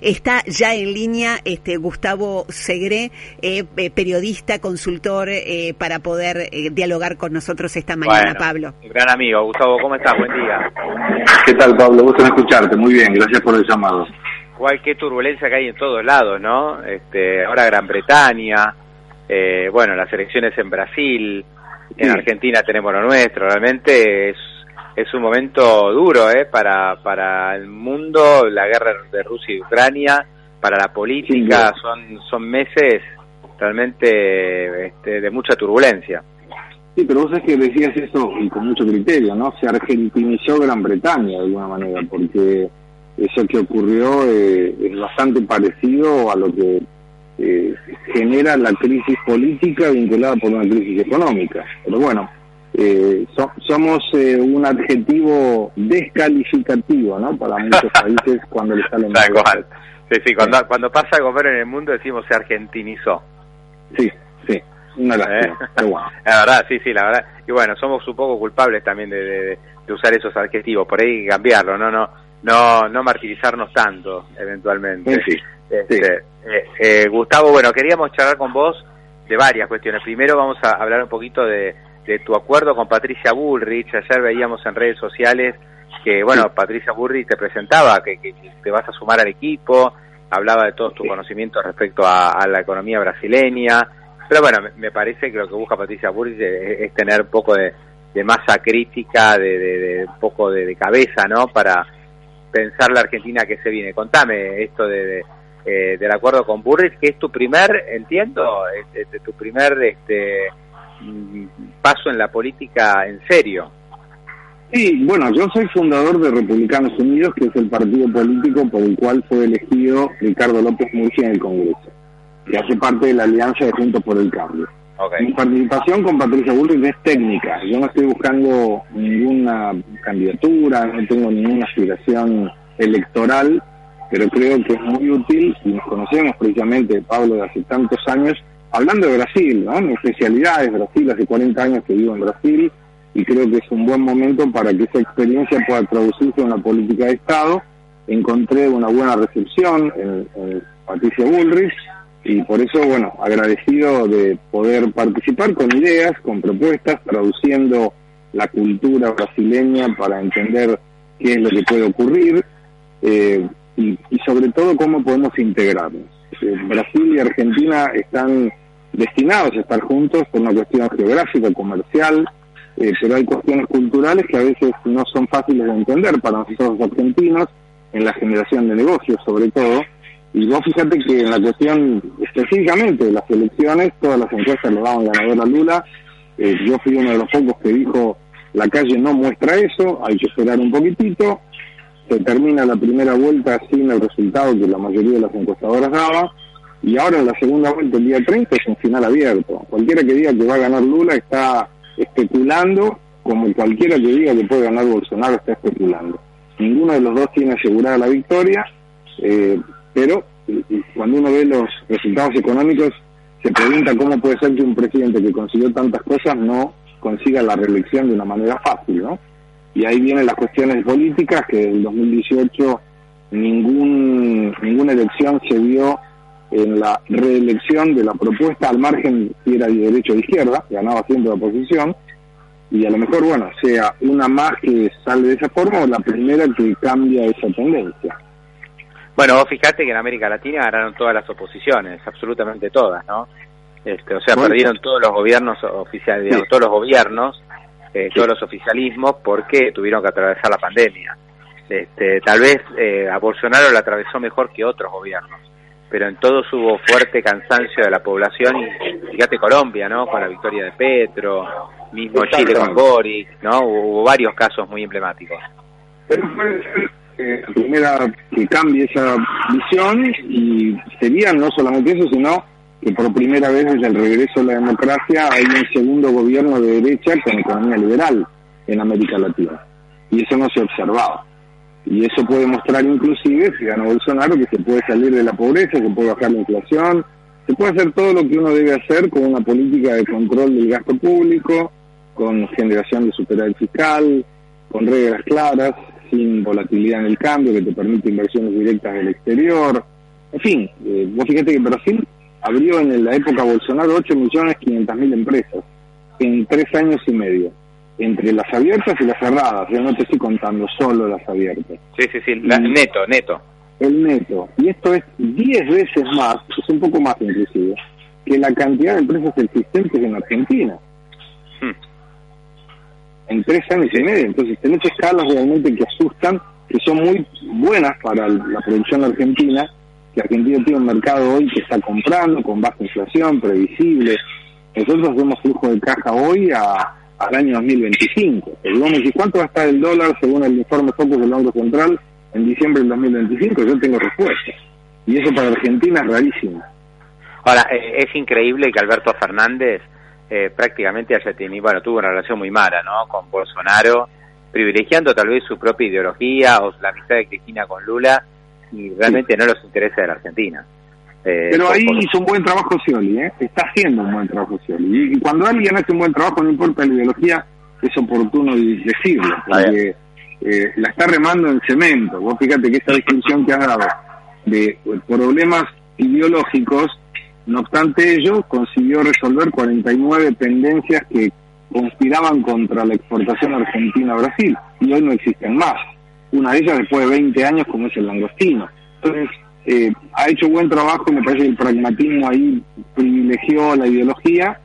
Está ya en línea este Gustavo Segre, eh, eh, periodista, consultor, eh, para poder eh, dialogar con nosotros esta mañana, Bueno, Pablo. un gran amigo. Gustavo, ¿cómo estás? Buen día. ¿Qué tal, Pablo? Gusto en escucharte. Muy bien, gracias por el llamado. Igual qué turbulencia que hay en todos lados, ¿no? Este, ahora Gran Bretaña, eh, bueno, las elecciones en Brasil, en Sí. Argentina tenemos lo nuestro. Realmente es, es un momento duro, ¿eh? Para, para el mundo, la guerra de Rusia y Ucrania, para la política, son, son meses realmente este, de mucha turbulencia. Sí, pero vos sabés que decías eso y con mucho criterio, ¿no? Se argentinizó Gran Bretaña de alguna manera, porque eso que ocurrió eh, es bastante parecido a lo que eh, genera la crisis política vinculada por una crisis económica. Pero bueno, eh, so- somos eh, un adjetivo descalificativo, ¿no? Para muchos países cuando les salen mal. Sí, sí, cuando, cuando pasa algo malo en el mundo decimos se argentinizó. Sí, sí, una lástima. ¿Eh? Pero bueno. La verdad, sí, sí, la verdad. Y bueno, somos un poco culpables también de, de- de usar esos adjetivos. Por ahí cambiarlo, no, no, no, no martirizarnos tanto, eventualmente. En fin, Este, sí. eh, eh, Gustavo, bueno, queríamos charlar con vos de varias cuestiones. Primero vamos a hablar un poquito de, de tu acuerdo con Patricia Bullrich. Ayer veíamos en redes sociales que, bueno, Patricia Bullrich te presentaba que, que- te vas a sumar al equipo, hablaba de todos tus Sí. conocimientos respecto a, a la economía brasileña. Pero bueno, me, parece que lo que busca Patricia Bullrich es, es tener un poco de, de masa crítica, de, de- de un poco de, cabeza, ¿no? Para pensar la Argentina que se viene. Contame esto de, de, eh, del acuerdo con Burris, que es tu primer, entiendo, este, este, tu primer este, mm, paso en la política en serio. Sí, bueno, yo soy fundador de Republicanos Unidos, que es el partido político por el cual fue elegido Ricardo López Murcia en el Congreso, que hace parte de la alianza de Juntos por el Cambio. Mi participación con Patricia Bullrich es técnica. Yo no estoy buscando ninguna candidatura, no tengo ninguna aspiración electoral, pero creo que es muy útil y nos conocemos precisamente, Pablo, de hace tantos años, hablando de Brasil, ¿no? Mi especialidad es Brasil, hace 40 años que vivo en Brasil y creo que es un buen momento para que esa experiencia pueda traducirse en una política de Estado. Encontré una buena recepción en, en Patricia Bullrich y por eso, bueno, agradecido de poder participar con ideas, con propuestas, traduciendo la cultura brasileña para entender qué es lo que puede ocurrir eh, y, y sobre todo cómo podemos integrarnos. Eh, Brasil y Argentina están destinados a estar juntos por una cuestión geográfica, comercial, eh, pero hay cuestiones culturales que a veces no son fáciles de entender para nosotros los argentinos, en la generación de negocios sobre todo. Y vos fíjate que en la cuestión específicamente de las elecciones, todas las encuestas le daban ganador a Lula. Eh, yo fui uno de los pocos que dijo, la calle no muestra eso, hay que esperar un poquitito. Se termina la primera vuelta sin el resultado que la mayoría de las encuestadoras daba. Y ahora en la segunda vuelta, el día 30, es un final abierto. Cualquiera que diga que va a ganar Lula está especulando, como cualquiera que diga que puede ganar Bolsonaro está especulando. Ninguno de los dos tiene asegurada la victoria, eh, pero cuando uno ve los resultados económicos, se pregunta cómo puede ser que un presidente que consiguió tantas cosas no consiga la reelección de una manera fácil, ¿no? Y ahí vienen las cuestiones políticas, que en 2018 ningún, ninguna elección se dio en la reelección de la propuesta al margen si era de derecha o de izquierda, ganaba siempre la oposición, y a lo mejor, bueno, sea una más que sale de esa forma o la primera que cambia esa tendencia. Bueno, vos fijate que en América Latina ganaron todas las oposiciones, absolutamente todas, ¿no? Este, o sea, Bueno. perdieron todos los gobiernos oficiales, digamos, todos los gobiernos, eh, todos los oficialismos, porque tuvieron que atravesar la pandemia. Este, tal vez eh, a Bolsonaro la atravesó mejor que otros gobiernos, pero en todos hubo fuerte cansancio de la población y fíjate Colombia, ¿no? Con la victoria de Petro, mismo Chile con. Boric, ¿no? Hubo, hubo varios casos muy emblemáticos. Pero eh, la primera que cambie esa visión y sería no solamente eso, sino que por primera vez desde el regreso a la democracia hay un segundo gobierno de derecha con economía liberal en América Latina. Y eso no se observaba. Y eso puede mostrar inclusive, si gana Bolsonaro, que se puede salir de la pobreza, se puede bajar la inflación, se puede hacer todo lo que uno debe hacer con una política de control del gasto público, con generación de superávit fiscal, con reglas claras, sin volatilidad en el cambio, que te permite inversiones directas del exterior. En fin, eh, vos fíjate que Brasil abrió en la época Bolsonaro 8 millones 500 mil empresas en tres años y medio, entre las abiertas y las cerradas. Yo no te estoy contando solo las abiertas. Sí, sí, sí, neto, neto. El neto. Y esto es 10 veces más, es un poco más inclusive, que la cantidad de empresas existentes en Argentina. Hmm. En tres años y medio. Entonces tenés escalas realmente que asustan, que son muy buenas para la producción argentina que Argentina tiene un mercado hoy que está comprando con baja inflación, previsible. Nosotros hacemos flujo de caja hoy a, al año 2025. El ¿y cuánto va a estar el dólar según el informe Focus del Banco Central en diciembre del 2025? Yo tengo respuesta. Y eso para Argentina es rarísimo. Ahora, eh, es increíble que Alberto Fernández eh, prácticamente haya tenido, bueno, tuvo una relación muy mala, ¿no? Con Bolsonaro, privilegiando tal vez su propia ideología o la amistad de Cristina con Lula y realmente no los interesa de la Argentina. Eh, Pero ahí hizo un buen trabajo Scioli, ¿eh? está haciendo un buen trabajo Scioli. Y, cuando alguien hace un buen trabajo, no importa la ideología, es oportuno decirlo, porque eh, la está remando en cemento. Vos fíjate que esa descripción que has dado de problemas ideológicos, no obstante ello, consiguió resolver 49 tendencias que conspiraban contra la exportación argentina a Brasil y hoy no existen más una de ellas después de 20 años como es el langostino. Entonces, eh, ha hecho buen trabajo, me parece que el pragmatismo ahí privilegió la ideología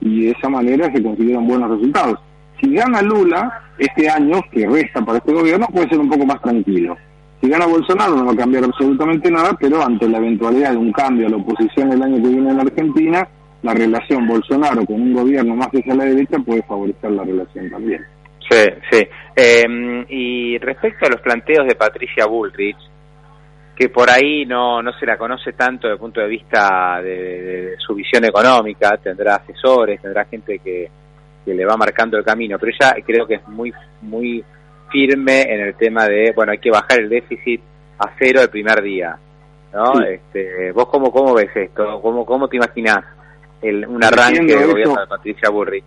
y de esa manera se consiguieron buenos resultados. Si gana Lula este año, que resta para este gobierno, puede ser un poco más tranquilo. Si gana Bolsonaro no va a cambiar absolutamente nada, pero ante la eventualidad de un cambio a la oposición el año que viene en Argentina, la relación Bolsonaro con un gobierno más hacia la derecha puede favorecer la relación también. Sí, sí. Eh, y respecto a los planteos de Patricia Bullrich, que por ahí no, no se la conoce tanto desde el punto de vista de, su visión económica, tendrá asesores, tendrá gente que, que, le va marcando el camino, pero ella creo que es muy, muy firme en el tema de, bueno, hay que bajar el déficit a cero el primer día, ¿no? Este, ¿Vos cómo, cómo ves esto? ¿Cómo, cómo te imaginás el, un arranque del gobierno de Patricia Bullrich?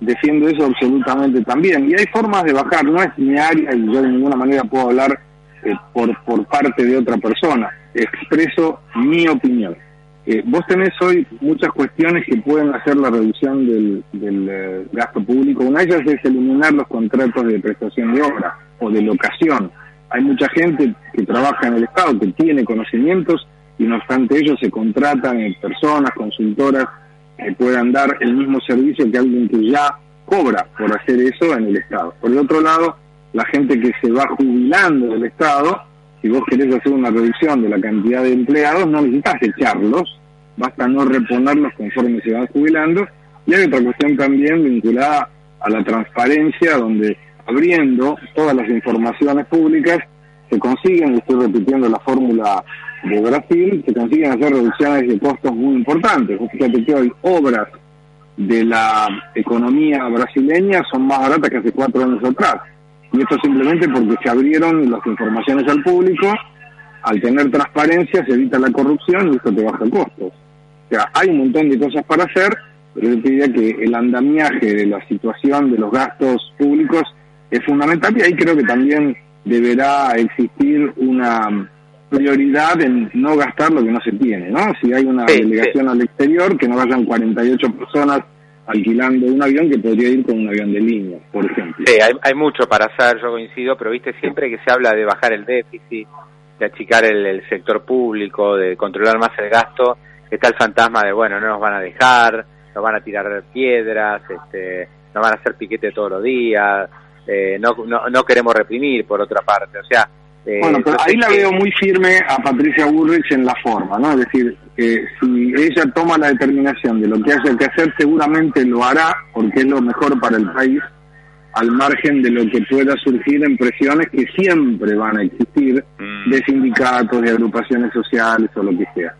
defiendo eso absolutamente también. Y hay formas de bajar, no es mi área y yo de ninguna manera puedo hablar eh, por, por parte de otra persona. Expreso mi opinión. Eh, vos tenés hoy muchas cuestiones que pueden hacer la reducción del, del eh, gasto público. Una de ellas es eliminar los contratos de prestación de obra o de locación. Hay mucha gente que trabaja en el Estado, que tiene conocimientos y no obstante ellos se contratan en personas, consultoras que puedan dar el mismo servicio que alguien que ya cobra por hacer eso en el Estado. Por el otro lado, la gente que se va jubilando del Estado, si vos querés hacer una reducción de la cantidad de empleados, no necesitas echarlos, basta no reponerlos conforme se van jubilando. Y hay otra cuestión también vinculada a la transparencia, donde abriendo todas las informaciones públicas se consiguen, estoy repitiendo la fórmula de Brasil, se consiguen hacer reducciones de costos muy importantes. Fíjate que hoy obras de la economía brasileña son más baratas que hace cuatro años atrás. Y esto simplemente porque se abrieron las informaciones al público, al tener transparencia se evita la corrupción y esto te baja costos. O sea, hay un montón de cosas para hacer, pero yo te diría que el andamiaje de la situación de los gastos públicos es fundamental y ahí creo que también deberá existir una prioridad en no gastar lo que no se tiene, ¿no? Si hay una delegación al exterior, que no vayan 48 personas alquilando un avión que podría ir con un avión de línea, por ejemplo. Sí, hay, hay mucho para hacer, yo coincido, pero viste, siempre que se habla de bajar el déficit, de achicar el, sector público, de controlar más el gasto, está el fantasma de, bueno, no nos van a dejar, nos van a tirar piedras, este, nos van a hacer piquete todos los días, eh, no, no, no queremos reprimir, por otra parte, o sea, eh, bueno, pero ahí la veo muy firme a Patricia Bullrich en la forma, ¿no? Es decir, que si ella toma la determinación de lo que haya que hacer, seguramente lo hará, porque es lo mejor para el país. al margen de lo que pueda surgir en presiones que siempre van a existir Mm. de sindicatos, de agrupaciones sociales o lo que sea.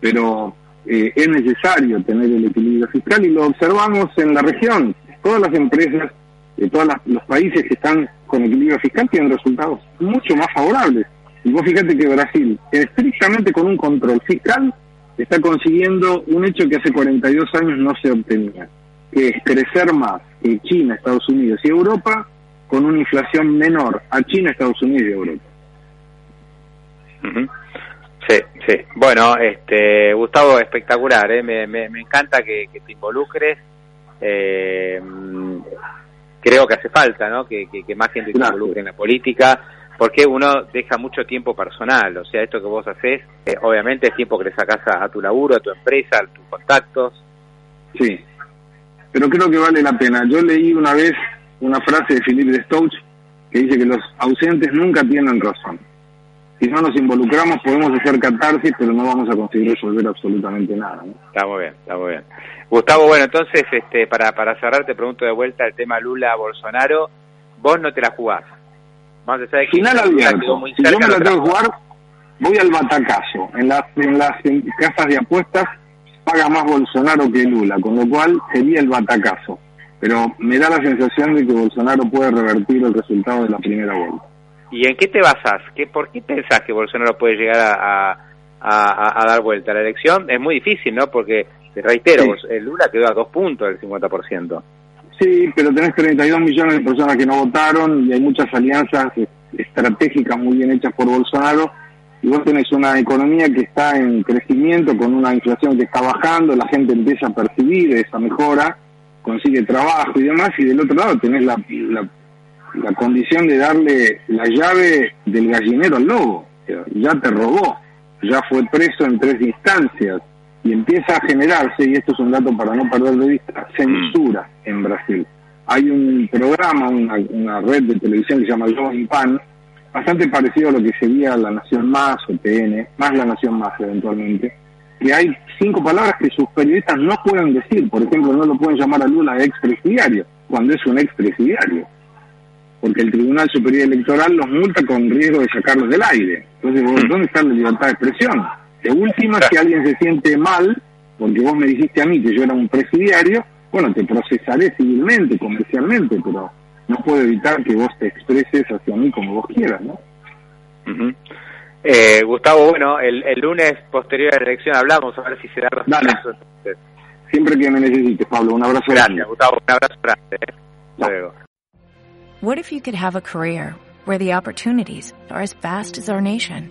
Pero eh, es necesario tener el equilibrio fiscal y lo observamos en la región. Todas las empresas de todos los países que están con equilibrio fiscal tienen resultados mucho más favorables. Y vos fíjate que Brasil, estrictamente con un control fiscal, está consiguiendo un hecho que hace 42 años no se obtenía, que es crecer más que China, Estados Unidos y Europa con una inflación menor a China, Estados Unidos y Europa. Sí, sí. Bueno, este, Gustavo, espectacular, ¿eh? me, me, me encanta que, que te involucres. Eh, mm, creo que hace falta, ¿no? Que, que, que más gente se Gracias. involucre en la política, porque uno deja mucho tiempo personal. O sea, esto que vos haces, eh, obviamente es tiempo que le sacás a, a tu laburo, a tu empresa, a tus contactos. Sí, pero creo que vale la pena. Yo leí una vez una frase de Philippe de Stouch que dice que los ausentes nunca tienen razón. Si no nos involucramos podemos hacer catarsis, pero no vamos a conseguir resolver absolutamente nada. ¿no? Está muy bien, está muy bien. Gustavo, bueno, entonces, este, para, para cerrar, te pregunto de vuelta el tema Lula-Bolsonaro. Vos no te la jugás. Más allá de que Final abierto. muy Si yo me la te tengo que jugar, voy al batacazo. En las, en las en casas de apuestas paga más Bolsonaro que Lula, con lo cual sería el batacazo. Pero me da la sensación de que Bolsonaro puede revertir el resultado de la primera vuelta. ¿Y en qué te basás? ¿Qué, ¿Por qué pensás que Bolsonaro puede llegar a, a, a- a dar vuelta? La elección es muy difícil, ¿no? Porque, te reitero, Sí. El Lula quedó a dos puntos del 50%. Sí, pero tenés 32 millones de personas que no votaron y hay muchas alianzas estratégicas muy bien hechas por Bolsonaro. Y vos tenés una economía que está en crecimiento, con una inflación que está bajando, la gente empieza a percibir esa mejora, consigue trabajo y demás, y del otro lado tenés la, la, la condición de darle la llave del gallinero al lobo. Ya te robó, ya fue preso en tres instancias y empieza a generarse, y esto es un dato para no perder de vista, censura en Brasil. Hay un programa, una, una red de televisión que se llama Jovem Pan, bastante parecido a lo que sería La Nación Más o TN, más La Nación Más eventualmente, que hay cinco palabras que sus periodistas no pueden decir. Por ejemplo, no lo pueden llamar a Lula expresidiario, cuando es un expresidiario. Porque el Tribunal Superior Electoral los multa con riesgo de sacarlos del aire. Entonces, ¿vos- ¿dónde está la libertad de expresión? De última, si alguien se siente mal, porque vos me dijiste a mí que yo era un presidiario, bueno, te procesaré civilmente, comercialmente, pero no puedo evitar que vos te expreses hacia mí como vos quieras, ¿no? Eh, Gustavo, bueno, el, el lunes posterior a la elección hablamos, a ver si se da. Entonces, Siempre que me necesites, Pablo, un abrazo grande. Gustavo. Un abrazo grande. ¿eh? Hasta luego. What if you could have a career where the opportunities are as vast as our nation,